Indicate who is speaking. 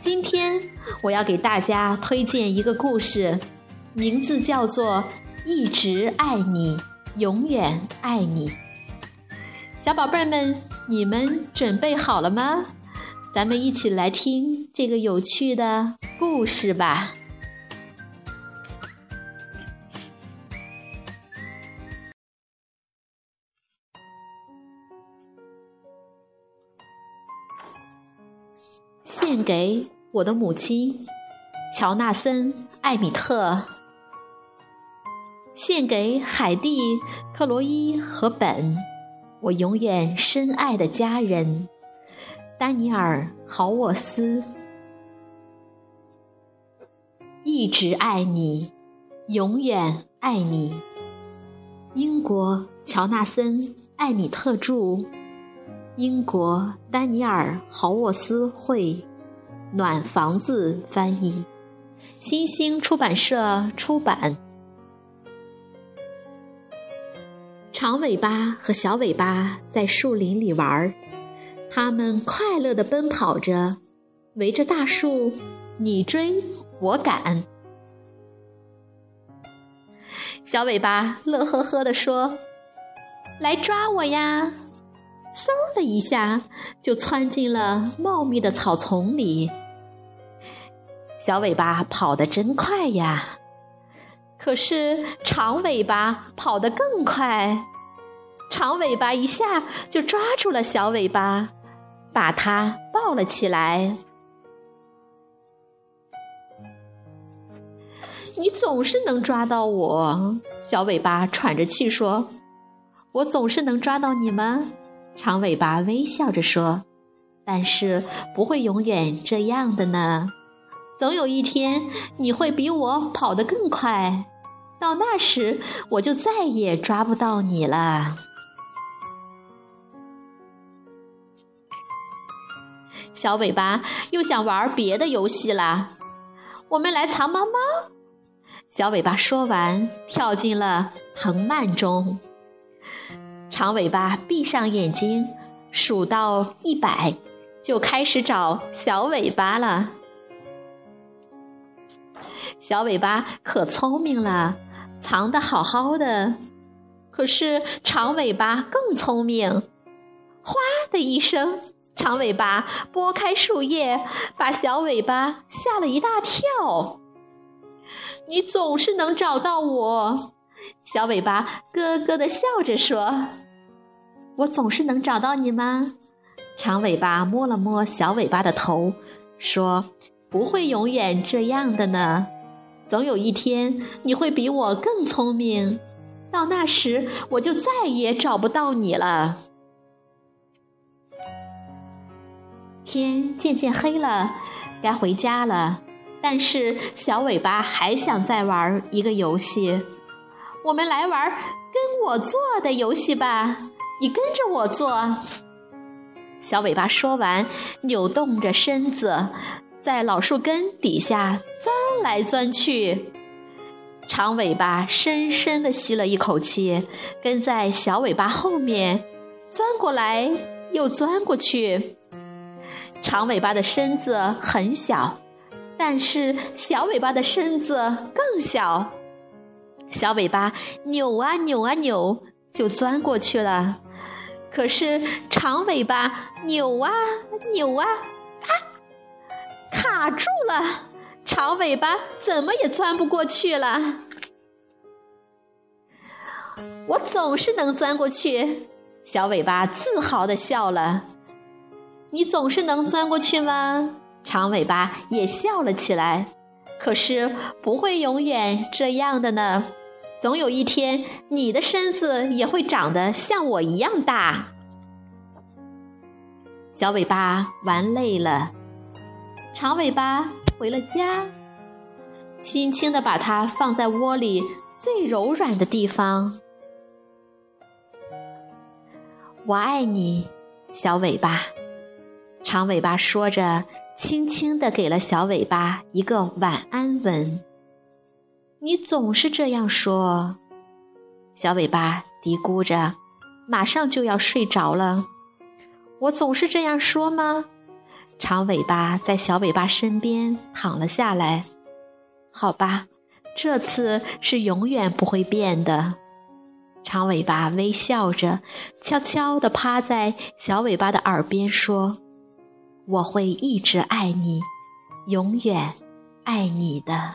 Speaker 1: 今天我要给大家推荐一个故事，名字叫做《一直爱你，永远爱你》。小宝贝们，你们准备好了吗？咱们一起来听这个有趣的故事吧。献给我的母亲乔纳森·艾米特，献给海蒂、克罗伊和本，我永远深爱的家人丹尼尔·豪沃斯，一直爱你，永远爱你。英国乔纳森·艾米特著。英国丹尼尔·豪沃斯绘，暖房子翻译，新星出版社出版。长尾巴和小尾巴在树林里玩儿，它们快乐地奔跑着，围着大树，你追我赶。小尾巴乐呵呵地说：“来抓我呀！”嗖的一下，就窜进了茂密的草丛里。小尾巴跑得真快呀！可是长尾巴跑得更快，长尾巴一下就抓住了小尾巴，把它抱了起来。你总是能抓到我，小尾巴喘着气说：“我总是能抓到你们？”长尾巴微笑着说：“但是不会永远这样的呢。总有一天你会比我跑得更快，到那时我就再也抓不到你了。”小尾巴又想玩别的游戏啦。我们来藏猫猫。小尾巴说完，跳进了藤蔓中。长尾巴闭上眼睛，数到一百，就开始找小尾巴了。小尾巴可聪明了，藏得好好的。可是长尾巴更聪明，哗的一声，长尾巴拨开树叶，把小尾巴吓了一大跳。你总是能找到我，小尾巴咯咯的笑着说。我总是能找到你吗？长尾巴摸了摸小尾巴的头，说：“不会永远这样的呢。总有一天你会比我更聪明，到那时我就再也找不到你了。”天渐渐黑了，该回家了。但是小尾巴还想再玩一个游戏。我们来玩跟我做的游戏吧。你跟着我做。小尾巴说完，扭动着身子，在老树根底下钻来钻去。长尾巴深深地吸了一口气，跟在小尾巴后面钻过来又钻过去。长尾巴的身子很小，但是小尾巴的身子更小。小尾巴扭啊扭啊扭，就钻过去了。可是长尾巴扭啊扭啊，啊，卡住了！长尾巴怎么也钻不过去了。我总是能钻过去，小尾巴自豪地笑了。你总是能钻过去吗？长尾巴也笑了起来。可是不会永远这样的呢。总有一天，你的身子也会长得像我一样大。小尾巴玩累了，长尾巴回了家，轻轻地把它放在窝里最柔软的地方。我爱你，小尾巴。长尾巴说着，轻轻地给了小尾巴一个晚安吻。你总是这样说，小尾巴嘀咕着，马上就要睡着了。我总是这样说吗？长尾巴在小尾巴身边躺了下来。好吧，这次是永远不会变的。长尾巴微笑着，悄悄地趴在小尾巴的耳边说。我会一直爱你，永远爱你的，